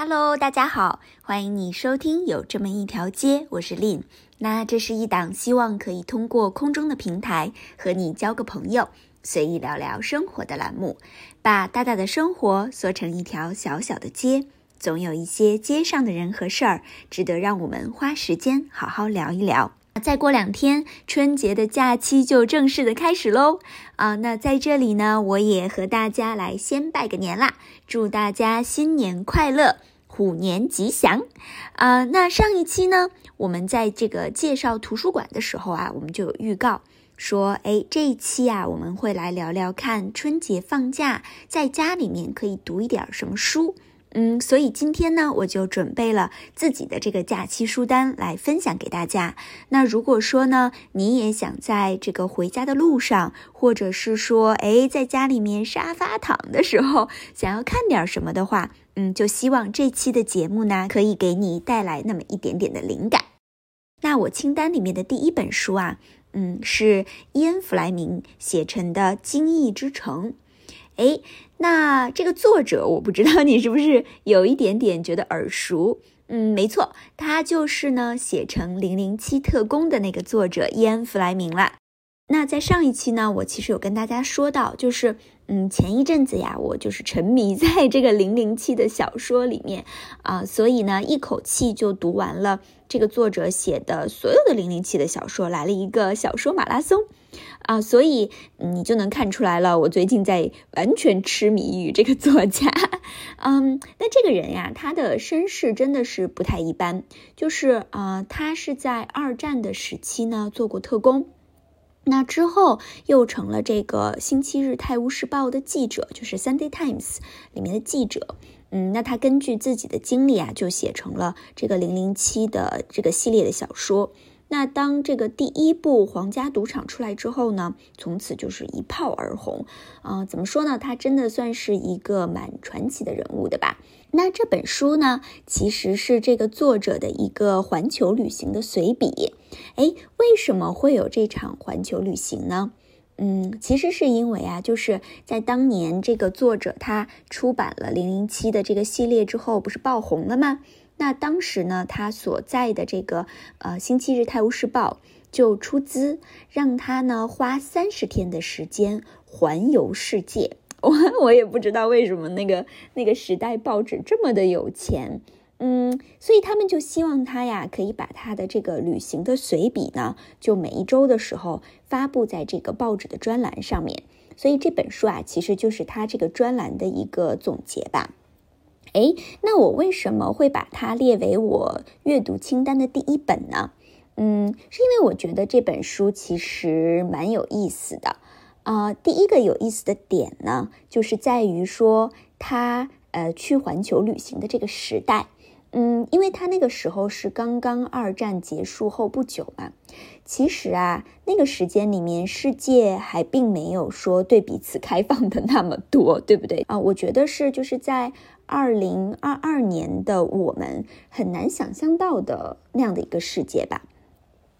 Hello，大家好，欢迎你收听有这么一条街，我是 Lin。那这是一档希望可以通过空中的平台和你交个朋友，随意聊聊生活的栏目，把大大的生活缩成一条小小的街，总有一些街上的人和事儿值得让我们花时间好好聊一聊。再过两天，春节的假期就正式的开始喽！啊，那在这里呢，我也和大家来先拜个年啦，祝大家新年快乐，虎年吉祥！啊，那上一期呢，我们在这个介绍图书馆的时候啊，我们就有预告说，哎，这一期啊，我们会来聊聊看春节放假在家里面可以读一点什么书。嗯，所以今天呢，我就准备了自己的这个假期书单来分享给大家。那如果说呢，你也想在这个回家的路上，或者是说，哎，在家里面沙发躺的时候，想要看点什么的话，嗯，就希望这期的节目呢，可以给你带来那么一点点的灵感。那我清单里面的第一本书啊，嗯，是伊恩·弗莱明写成的《惊异之城》。哎，那这个作者我不知道你是不是有一点点觉得耳熟？嗯，没错，他就是呢写成《零零七特工》的那个作者伊恩·弗莱明了。那在上一期呢，我其实有跟大家说到，就是嗯，前一阵子呀，我就是沉迷在这个零零七的小说里面啊，所以呢，一口气就读完了这个作者写的所有的零零七的小说，来了一个小说马拉松。啊，所以你就能看出来了，我最近在完全痴迷于这个作家。嗯，那这个人呀，他的身世真的是不太一般，就是啊，他是在二战的时期呢做过特工，那之后又成了这个《星期日泰晤士报》的记者，就是《Sunday Times》里面的记者。嗯，那他根据自己的经历啊，就写成了这个零零七的这个系列的小说。那当这个第一部《皇家赌场》出来之后呢，从此就是一炮而红，啊，怎么说呢？他真的算是一个蛮传奇的人物的吧？那这本书呢，其实是这个作者的一个环球旅行的随笔。哎，为什么会有这场环球旅行呢？嗯，其实是因为啊，就是在当年这个作者他出版了《零零七》的这个系列之后，不是爆红了吗？那当时呢，他所在的这个呃《星期日泰晤士报》就出资让他呢花三十天的时间环游世界。我我也不知道为什么那个那个时代报纸这么的有钱，嗯，所以他们就希望他呀可以把他的这个旅行的随笔呢，就每一周的时候发布在这个报纸的专栏上面。所以这本书啊，其实就是他这个专栏的一个总结吧。哎，那我为什么会把它列为我阅读清单的第一本呢？嗯，是因为我觉得这本书其实蛮有意思的。啊，第一个有意思的点呢，就是在于说他呃去环球旅行的这个时代。嗯，因为他那个时候是刚刚二战结束后不久嘛。其实啊，那个时间里面，世界还并没有说对彼此开放的那么多，对不对啊？我觉得是就是在。二零二二年的我们很难想象到的那样的一个世界吧，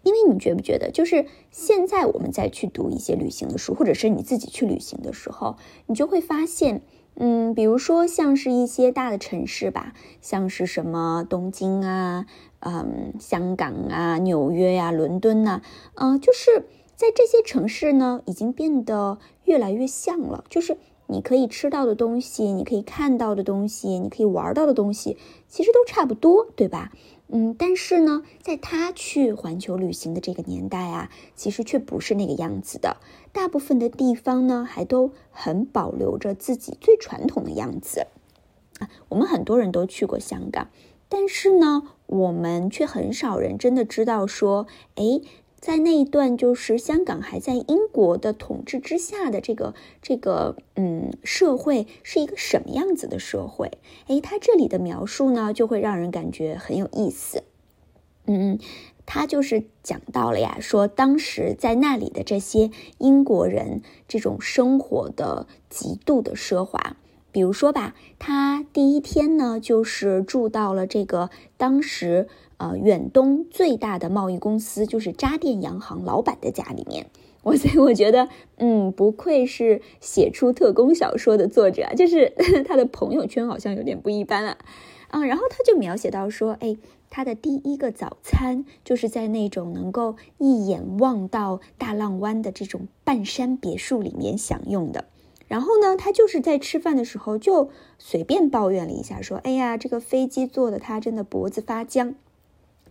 因为你觉不觉得，就是现在我们再去读一些旅行的书，或者是你自己去旅行的时候，你就会发现，嗯，比如说像是一些大的城市吧，像是什么东京啊，嗯，香港啊，纽约呀，伦敦呐，嗯，就是在这些城市呢，已经变得越来越像了，就是。你可以吃到的东西，你可以看到的东西，你可以玩到的东西，其实都差不多，对吧？嗯，但是呢，在他去环球旅行的这个年代啊，其实却不是那个样子的。大部分的地方呢，还都很保留着自己最传统的样子。啊，我们很多人都去过香港，但是呢，我们却很少人真的知道说，哎。在那一段，就是香港还在英国的统治之下的这个这个嗯社会是一个什么样子的社会？诶，他这里的描述呢，就会让人感觉很有意思。嗯，他就是讲到了呀，说当时在那里的这些英国人这种生活的极度的奢华。比如说吧，他第一天呢，就是住到了这个当时。呃，远东最大的贸易公司就是渣甸洋行老板的家里面，我 所以我觉得，嗯，不愧是写出特工小说的作者，就是 他的朋友圈好像有点不一般啊。嗯，然后他就描写到说，哎，他的第一个早餐就是在那种能够一眼望到大浪湾的这种半山别墅里面享用的。然后呢，他就是在吃饭的时候就随便抱怨了一下，说，哎呀，这个飞机坐的他真的脖子发僵。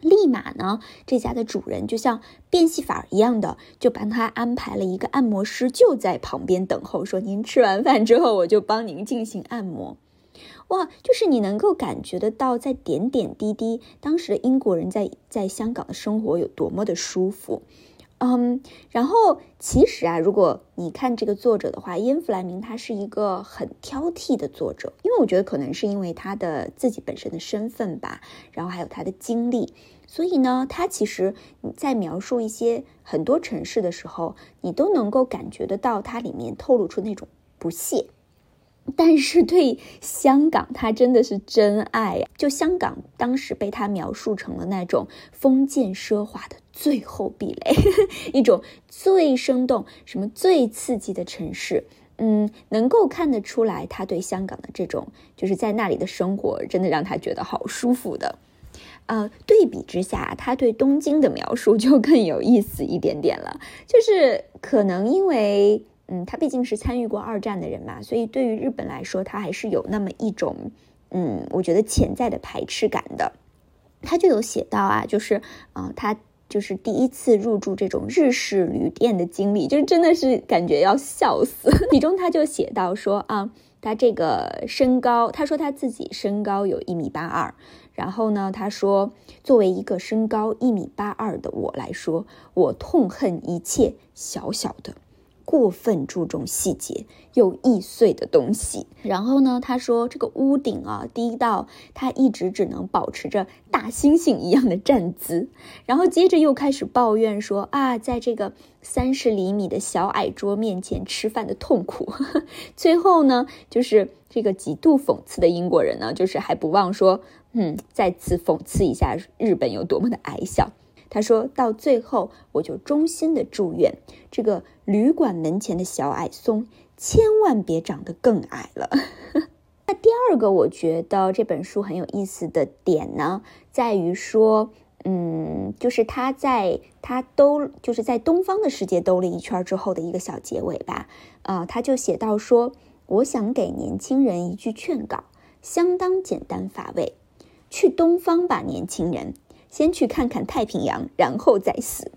立马呢，这家的主人就像变戏法一样的，就帮他安排了一个按摩师，就在旁边等候，说您吃完饭之后，我就帮您进行按摩。哇，就是你能够感觉得到，在点点滴滴，当时的英国人在在香港的生活有多么的舒服。嗯，然后其实啊，如果你看这个作者的话，伊恩·弗莱明他是一个很挑剔的作者，因为我觉得可能是因为他的自己本身的身份吧，然后还有他的经历，所以呢，他其实在描述一些很多城市的时候，你都能够感觉得到它里面透露出那种不屑。但是对香港，他真的是真爱呀！就香港当时被他描述成了那种封建奢华的最后壁垒，一种最生动、什么最刺激的城市。嗯，能够看得出来，他对香港的这种就是在那里的生活，真的让他觉得好舒服的。呃，对比之下，他对东京的描述就更有意思一点点了，就是可能因为。嗯，他毕竟是参与过二战的人嘛，所以对于日本来说，他还是有那么一种，嗯，我觉得潜在的排斥感的。他就有写到啊，就是啊，他就是第一次入住这种日式旅店的经历，就是真的是感觉要笑死。其中他就写到说啊，他这个身高，他说他自己身高有一米八二，然后呢，他说作为一个身高一米八二的我来说，我痛恨一切小小的。过分注重细节又易碎的东西。然后呢，他说这个屋顶啊低到他一直只能保持着大猩猩一样的站姿。然后接着又开始抱怨说啊，在这个三十厘米的小矮桌面前吃饭的痛苦。最后呢，就是这个极度讽刺的英国人呢，就是还不忘说，嗯，再次讽刺一下日本有多么的矮小。他说到最后，我就衷心的祝愿这个旅馆门前的小矮松千万别长得更矮了。那第二个，我觉得这本书很有意思的点呢，在于说，嗯，就是他在他兜，就是在东方的世界兜了一圈之后的一个小结尾吧。啊，他就写到说，我想给年轻人一句劝告，相当简单乏味，去东方吧，年轻人。先去看看太平洋，然后再死。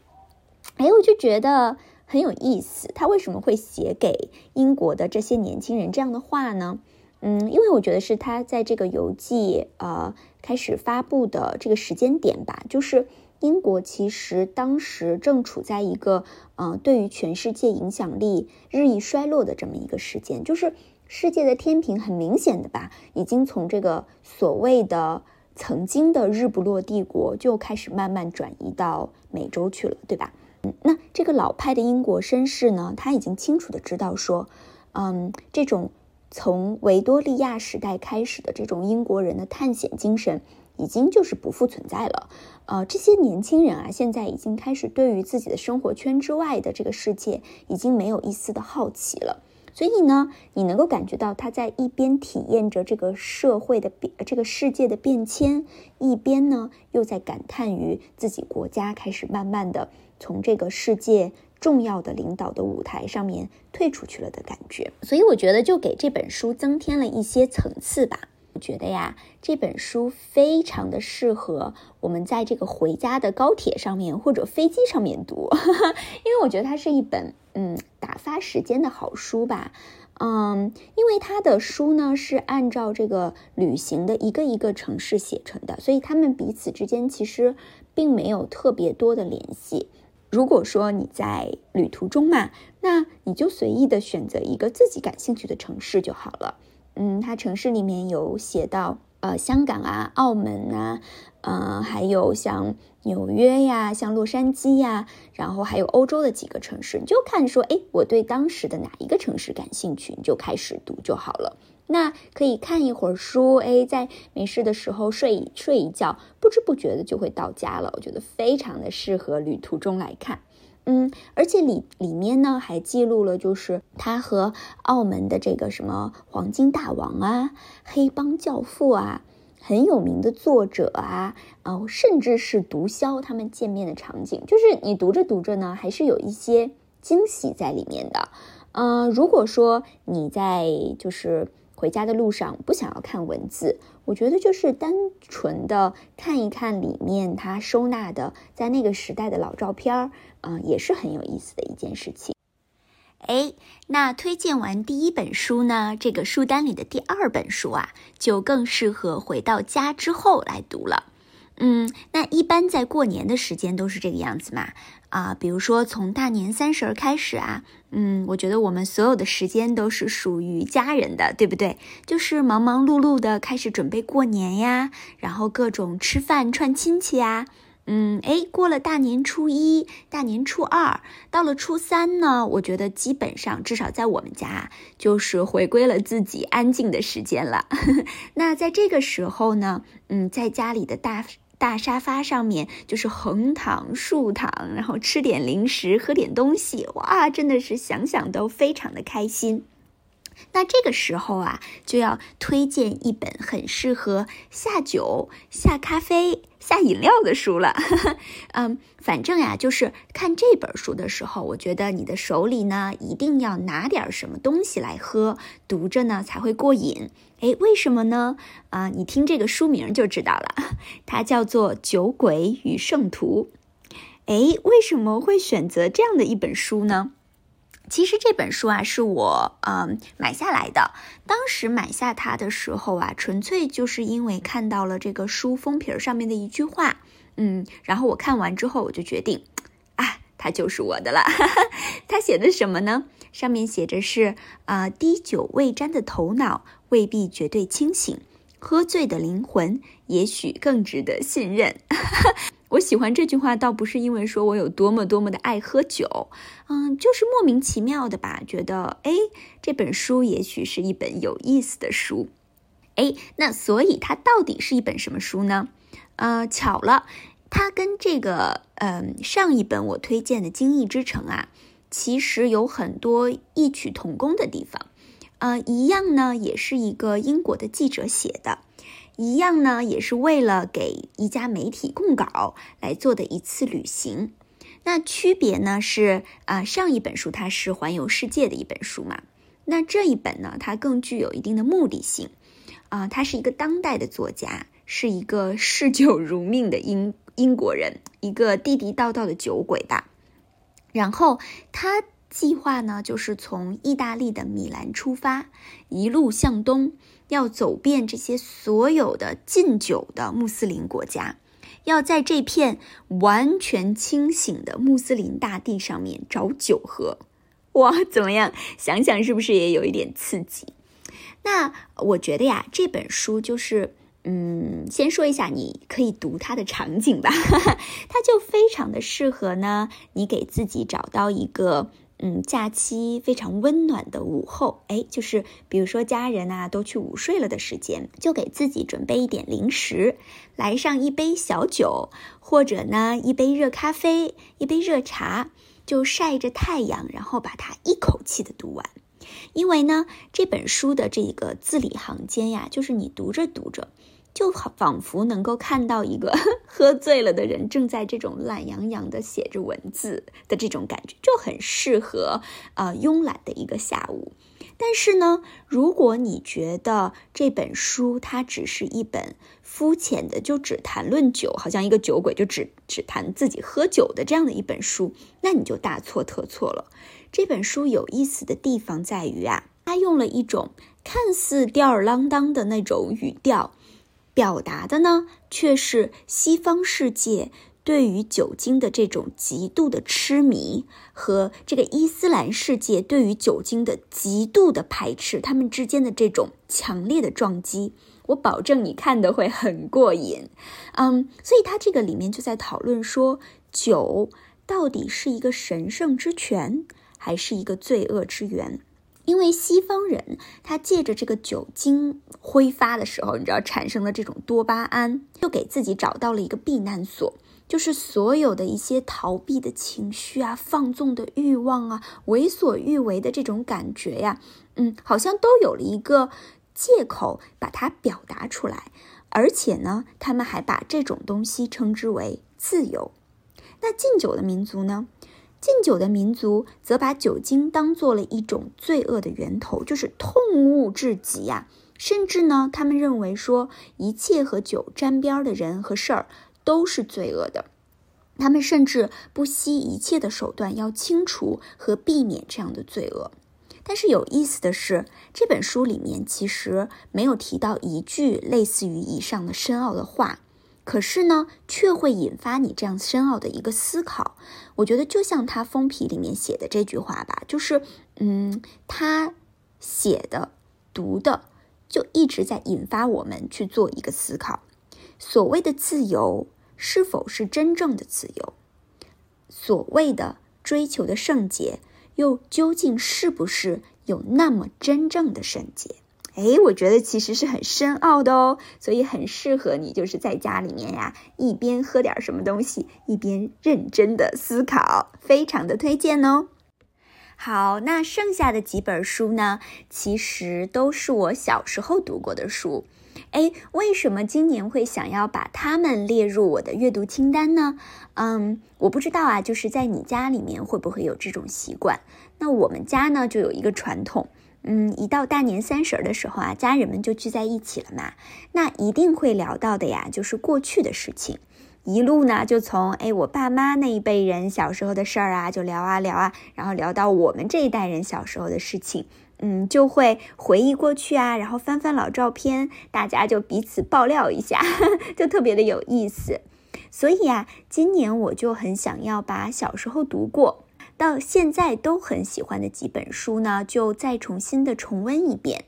哎，我就觉得很有意思。他为什么会写给英国的这些年轻人这样的话呢？嗯，因为我觉得是他在这个游记呃开始发布的这个时间点吧。就是英国其实当时正处在一个嗯对于全世界影响力日益衰落的这么一个时间。就是世界的天平很明显的吧，已经从这个所谓的。曾经的日不落帝国就开始慢慢转移到美洲去了，对吧？嗯，那这个老派的英国绅士呢，他已经清楚的知道说，嗯，这种从维多利亚时代开始的这种英国人的探险精神，已经就是不复存在了。呃，这些年轻人啊，现在已经开始对于自己的生活圈之外的这个世界，已经没有一丝的好奇了。所以呢，你能够感觉到他在一边体验着这个社会的变，这个世界的变迁，一边呢又在感叹于自己国家开始慢慢的从这个世界重要的领导的舞台上面退出去了的感觉。所以我觉得就给这本书增添了一些层次吧。我觉得呀，这本书非常的适合我们在这个回家的高铁上面或者飞机上面读，因为我觉得它是一本嗯打发时间的好书吧。嗯，因为他的书呢是按照这个旅行的一个一个城市写成的，所以他们彼此之间其实并没有特别多的联系。如果说你在旅途中嘛，那你就随意的选择一个自己感兴趣的城市就好了。嗯，他城市里面有写到，呃，香港啊、澳门啊，呃，还有像纽约呀、像洛杉矶呀，然后还有欧洲的几个城市，你就看说，哎，我对当时的哪一个城市感兴趣，你就开始读就好了。那可以看一会儿书，哎，在没事的时候睡睡一觉，不知不觉的就会到家了。我觉得非常的适合旅途中来看。嗯，而且里里面呢还记录了，就是他和澳门的这个什么黄金大王啊、黑帮教父啊，很有名的作者啊，哦，甚至是毒枭他们见面的场景，就是你读着读着呢，还是有一些惊喜在里面的。嗯，如果说你在就是回家的路上不想要看文字，我觉得就是单纯的看一看里面他收纳的在那个时代的老照片儿，嗯，也是很有意思的一件事情。哎，那推荐完第一本书呢，这个书单里的第二本书啊，就更适合回到家之后来读了。嗯，那一般在过年的时间都是这个样子嘛？啊，比如说从大年三十儿开始啊，嗯，我觉得我们所有的时间都是属于家人的，对不对？就是忙忙碌碌的开始准备过年呀，然后各种吃饭串亲戚呀。嗯，哎，过了大年初一、大年初二，到了初三呢，我觉得基本上至少在我们家就是回归了自己安静的时间了。那在这个时候呢，嗯，在家里的大大沙发上面就是横躺、竖躺，然后吃点零食、喝点东西，哇，真的是想想都非常的开心。那这个时候啊，就要推荐一本很适合下酒、下咖啡、下饮料的书了。嗯，反正呀，就是看这本书的时候，我觉得你的手里呢一定要拿点什么东西来喝，读着呢才会过瘾。哎，为什么呢？啊，你听这个书名就知道了，它叫做《酒鬼与圣徒》。哎，为什么会选择这样的一本书呢？其实这本书啊，是我嗯买下来的。当时买下它的时候啊，纯粹就是因为看到了这个书封皮上面的一句话，嗯，然后我看完之后，我就决定，啊，它就是我的了。它写的什么呢？上面写着是啊，滴酒未沾的头脑未必绝对清醒，喝醉的灵魂也许更值得信任。我喜欢这句话，倒不是因为说我有多么多么的爱喝酒，嗯，就是莫名其妙的吧，觉得哎，这本书也许是一本有意思的书，哎，那所以它到底是一本什么书呢？呃，巧了，它跟这个嗯上一本我推荐的《精益之城》啊，其实有很多异曲同工的地方，呃，一样呢，也是一个英国的记者写的。一样呢，也是为了给一家媒体供稿来做的一次旅行。那区别呢是啊，上一本书它是环游世界的一本书嘛，那这一本呢，它更具有一定的目的性。啊，他是一个当代的作家，是一个嗜酒如命的英英国人，一个地地道道的酒鬼吧。然后他计划呢，就是从意大利的米兰出发，一路向东。要走遍这些所有的禁酒的穆斯林国家，要在这片完全清醒的穆斯林大地上面找酒喝，哇，怎么样？想想是不是也有一点刺激？那我觉得呀，这本书就是，嗯，先说一下你可以读它的场景吧，它就非常的适合呢，你给自己找到一个。嗯，假期非常温暖的午后，哎，就是比如说家人啊都去午睡了的时间，就给自己准备一点零食，来上一杯小酒，或者呢一杯热咖啡，一杯热茶，就晒着太阳，然后把它一口气的读完。因为呢，这本书的这个字里行间呀，就是你读着读着。就好，仿佛能够看到一个 喝醉了的人正在这种懒洋洋的写着文字的这种感觉，就很适合啊慵懒的一个下午。但是呢，如果你觉得这本书它只是一本肤浅的，就只谈论酒，好像一个酒鬼就只只谈自己喝酒的这样的一本书，那你就大错特错了。这本书有意思的地方在于啊，它用了一种看似吊儿郎当的那种语调。表达的呢，却是西方世界对于酒精的这种极度的痴迷，和这个伊斯兰世界对于酒精的极度的排斥，他们之间的这种强烈的撞击。我保证你看的会很过瘾，嗯，所以他这个里面就在讨论说，酒到底是一个神圣之泉，还是一个罪恶之源？因为西方人他借着这个酒精挥发的时候，你知道产生了这种多巴胺，就给自己找到了一个避难所，就是所有的一些逃避的情绪啊、放纵的欲望啊、为所欲为的这种感觉呀，嗯，好像都有了一个借口把它表达出来。而且呢，他们还把这种东西称之为自由。那禁酒的民族呢？禁酒的民族则把酒精当做了一种罪恶的源头，就是痛恶至极呀。甚至呢，他们认为说一切和酒沾边的人和事儿都是罪恶的。他们甚至不惜一切的手段要清除和避免这样的罪恶。但是有意思的是，这本书里面其实没有提到一句类似于以上的深奥的话。可是呢，却会引发你这样深奥的一个思考。我觉得就像他封皮里面写的这句话吧，就是，嗯，他写的、读的，就一直在引发我们去做一个思考：所谓的自由，是否是真正的自由？所谓的追求的圣洁，又究竟是不是有那么真正的圣洁？哎，我觉得其实是很深奥的哦，所以很适合你，就是在家里面呀，一边喝点什么东西，一边认真的思考，非常的推荐哦。好，那剩下的几本书呢，其实都是我小时候读过的书。哎，为什么今年会想要把它们列入我的阅读清单呢？嗯，我不知道啊，就是在你家里面会不会有这种习惯？那我们家呢，就有一个传统。嗯，一到大年三十的时候啊，家人们就聚在一起了嘛。那一定会聊到的呀，就是过去的事情。一路呢，就从哎我爸妈那一辈人小时候的事儿啊，就聊啊聊啊，然后聊到我们这一代人小时候的事情。嗯，就会回忆过去啊，然后翻翻老照片，大家就彼此爆料一下，就特别的有意思。所以啊，今年我就很想要把小时候读过。到现在都很喜欢的几本书呢，就再重新的重温一遍。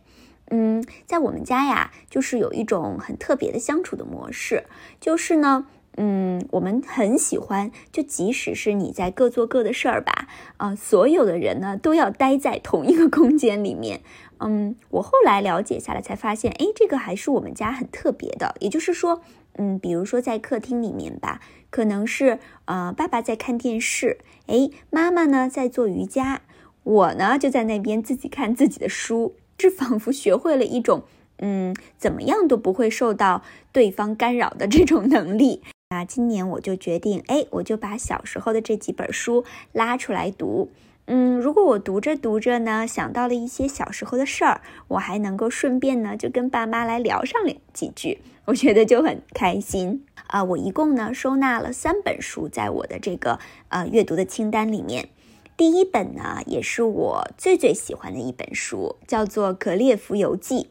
嗯，在我们家呀，就是有一种很特别的相处的模式，就是呢，嗯，我们很喜欢，就即使是你在各做各的事儿吧，啊，所有的人呢都要待在同一个空间里面。嗯，我后来了解下来才发现，哎，这个还是我们家很特别的。也就是说，嗯，比如说在客厅里面吧。可能是呃，爸爸在看电视，哎，妈妈呢在做瑜伽，我呢就在那边自己看自己的书，是仿佛学会了一种嗯，怎么样都不会受到对方干扰的这种能力。那今年我就决定，哎，我就把小时候的这几本书拉出来读。嗯，如果我读着读着呢，想到了一些小时候的事儿，我还能够顺便呢，就跟爸妈来聊上两几句，我觉得就很开心啊。我一共呢收纳了三本书在我的这个呃阅读的清单里面，第一本呢也是我最最喜欢的一本书，叫做《格列佛游记》。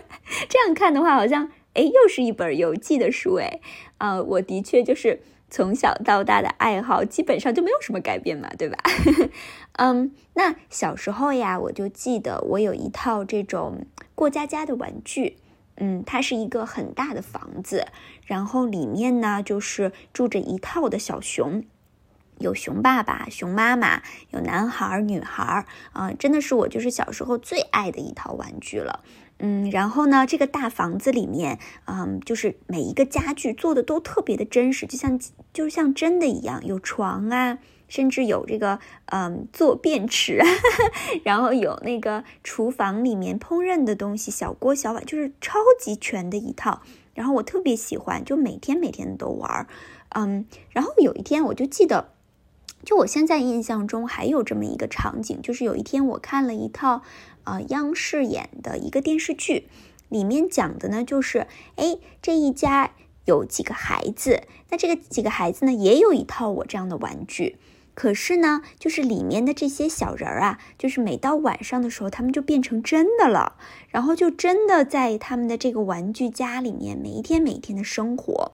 这样看的话，好像哎又是一本游记的书哎啊，我的确就是。从小到大的爱好基本上就没有什么改变嘛，对吧？嗯，那小时候呀，我就记得我有一套这种过家家的玩具，嗯，它是一个很大的房子，然后里面呢就是住着一套的小熊，有熊爸爸、熊妈妈，有男孩、女孩，啊，真的是我就是小时候最爱的一套玩具了。嗯，然后呢，这个大房子里面，嗯，就是每一个家具做的都特别的真实，就像就像真的一样，有床啊，甚至有这个嗯坐便池，然后有那个厨房里面烹饪的东西，小锅小碗，就是超级全的一套。然后我特别喜欢，就每天每天都玩儿，嗯，然后有一天我就记得。就我现在印象中还有这么一个场景，就是有一天我看了一套，呃，央视演的一个电视剧，里面讲的呢就是，哎，这一家有几个孩子，那这个几个孩子呢也有一套我这样的玩具，可是呢，就是里面的这些小人儿啊，就是每到晚上的时候，他们就变成真的了，然后就真的在他们的这个玩具家里面每一天每一天的生活。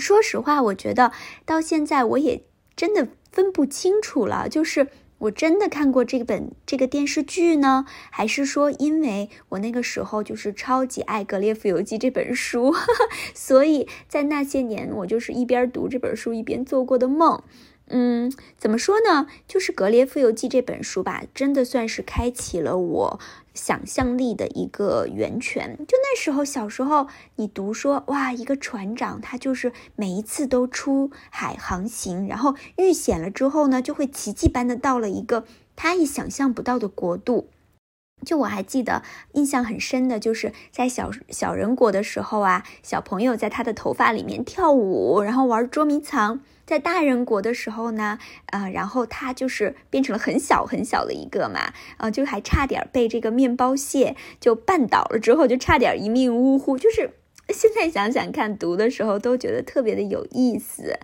说实话，我觉得到现在我也真的。分不清楚了，就是我真的看过这本这个电视剧呢，还是说因为我那个时候就是超级爱《格列夫游记》这本书，所以在那些年我就是一边读这本书一边做过的梦。嗯，怎么说呢？就是《格列夫游记》这本书吧，真的算是开启了我想象力的一个源泉。就那时候小时候，你读说哇，一个船长他就是每一次都出海航行，然后遇险了之后呢，就会奇迹般的到了一个他也想象不到的国度。就我还记得印象很深的，就是在小小人国的时候啊，小朋友在他的头发里面跳舞，然后玩捉迷藏。在大人国的时候呢，呃，然后他就是变成了很小很小的一个嘛，呃，就还差点被这个面包蟹就绊倒了，之后就差点一命呜呼。就是 现在想想看，读的时候都觉得特别的有意思。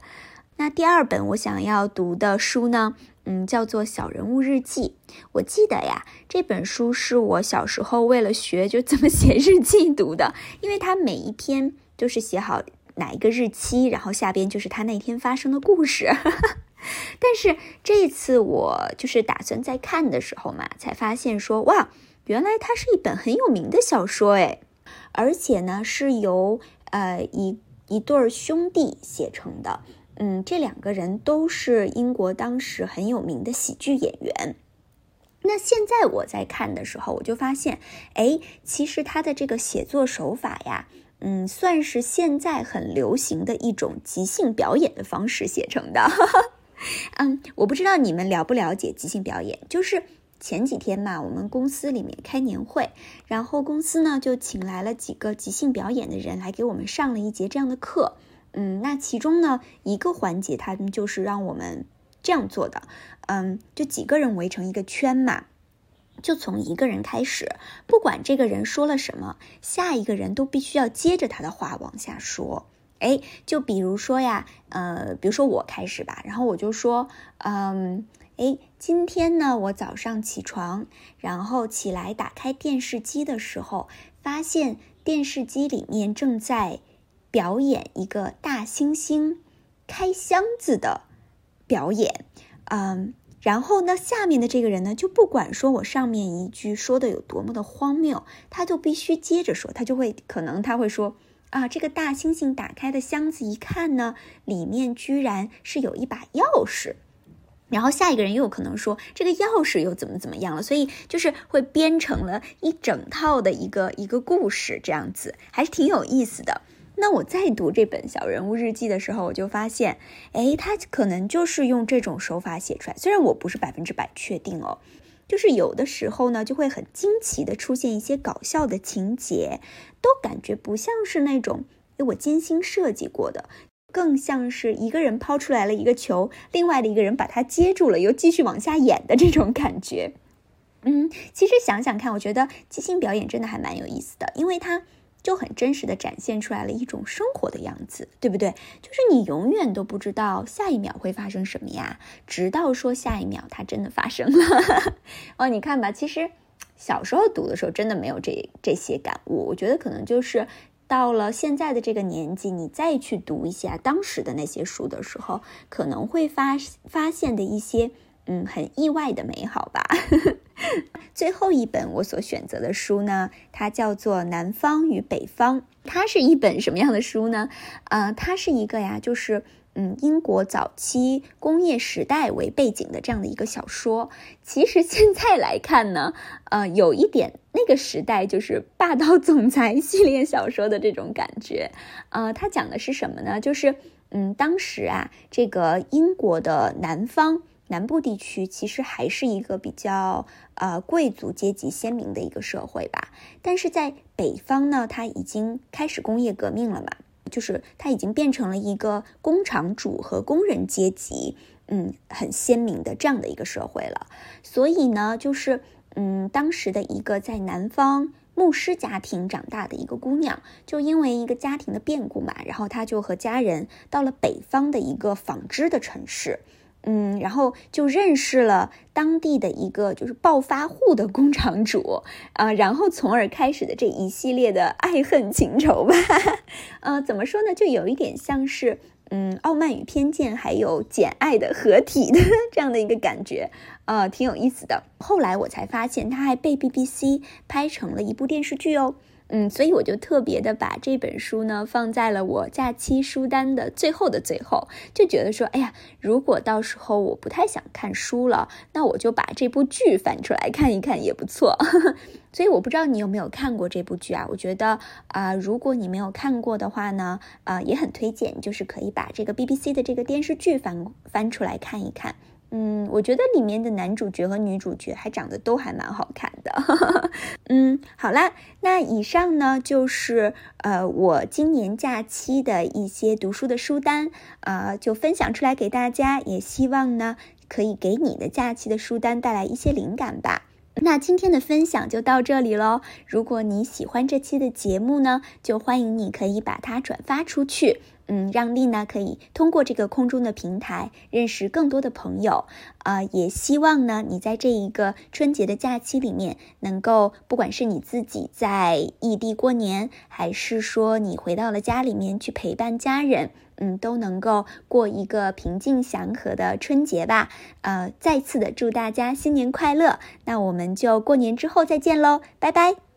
那第二本我想要读的书呢？嗯，叫做《小人物日记》。我记得呀，这本书是我小时候为了学就怎么 写日记读的，因为它每一篇都是写好哪一个日期，然后下边就是他那天发生的故事。但是这次我就是打算在看的时候嘛，才发现说，哇，原来它是一本很有名的小说诶，而且呢是由呃一一对兄弟写成的。嗯，这两个人都是英国当时很有名的喜剧演员。那现在我在看的时候，我就发现，哎，其实他的这个写作手法呀，嗯，算是现在很流行的一种即兴表演的方式写成的。嗯，我不知道你们了不了解即兴表演。就是前几天嘛，我们公司里面开年会，然后公司呢就请来了几个即兴表演的人来给我们上了一节这样的课。嗯，那其中呢一个环节，他们就是让我们这样做的。嗯，就几个人围成一个圈嘛，就从一个人开始，不管这个人说了什么，下一个人都必须要接着他的话往下说。哎，就比如说呀，呃，比如说我开始吧，然后我就说，嗯，哎，今天呢，我早上起床，然后起来打开电视机的时候，发现电视机里面正在。表演一个大猩猩开箱子的表演，嗯，然后呢，下面的这个人呢，就不管说我上面一句说的有多么的荒谬，他就必须接着说，他就会可能他会说啊，这个大猩猩打开的箱子一看呢，里面居然是有一把钥匙，然后下一个人又可能说这个钥匙又怎么怎么样了，所以就是会编成了一整套的一个一个故事，这样子还是挺有意思的。那我在读这本小人物日记的时候，我就发现，哎，他可能就是用这种手法写出来。虽然我不是百分之百确定哦，就是有的时候呢，就会很惊奇的出现一些搞笑的情节，都感觉不像是那种诶我精心设计过的，更像是一个人抛出来了一个球，另外的一个人把它接住了，又继续往下演的这种感觉。嗯，其实想想看，我觉得即兴表演真的还蛮有意思的，因为它。就很真实的展现出来了一种生活的样子，对不对？就是你永远都不知道下一秒会发生什么呀，直到说下一秒它真的发生了。哦，你看吧，其实小时候读的时候真的没有这这些感悟。我觉得可能就是到了现在的这个年纪，你再去读一下当时的那些书的时候，可能会发发现的一些。嗯，很意外的美好吧。最后一本我所选择的书呢，它叫做《南方与北方》。它是一本什么样的书呢？呃，它是一个呀，就是嗯，英国早期工业时代为背景的这样的一个小说。其实现在来看呢，呃，有一点那个时代就是霸道总裁系列小说的这种感觉。呃，它讲的是什么呢？就是嗯，当时啊，这个英国的南方。南部地区其实还是一个比较呃贵族阶级鲜明的一个社会吧，但是在北方呢，它已经开始工业革命了嘛，就是它已经变成了一个工厂主和工人阶级，嗯，很鲜明的这样的一个社会了。所以呢，就是嗯，当时的一个在南方牧师家庭长大的一个姑娘，就因为一个家庭的变故嘛，然后她就和家人到了北方的一个纺织的城市。嗯，然后就认识了当地的一个就是暴发户的工厂主啊，然后从而开始的这一系列的爱恨情仇吧。呃，怎么说呢？就有一点像是嗯，《傲慢与偏见》还有《简爱》的合体的这样的一个感觉，呃，挺有意思的。后来我才发现，他还被 BBC 拍成了一部电视剧哦。嗯，所以我就特别的把这本书呢放在了我假期书单的最后的最后，就觉得说，哎呀，如果到时候我不太想看书了，那我就把这部剧翻出来看一看也不错。所以我不知道你有没有看过这部剧啊？我觉得啊，如果你没有看过的话呢，啊，也很推荐，就是可以把这个 BBC 的这个电视剧翻翻出来看一看。嗯，我觉得里面的男主角和女主角还长得都还蛮好看的。嗯，好啦，那以上呢就是呃我今年假期的一些读书的书单，呃就分享出来给大家，也希望呢可以给你的假期的书单带来一些灵感吧。那今天的分享就到这里喽。如果你喜欢这期的节目呢，就欢迎你可以把它转发出去。嗯，让丽呢可以通过这个空中的平台认识更多的朋友，啊，也希望呢你在这一个春节的假期里面，能够不管是你自己在异地过年，还是说你回到了家里面去陪伴家人，嗯，都能够过一个平静祥和的春节吧。呃，再次的祝大家新年快乐，那我们就过年之后再见喽，拜拜。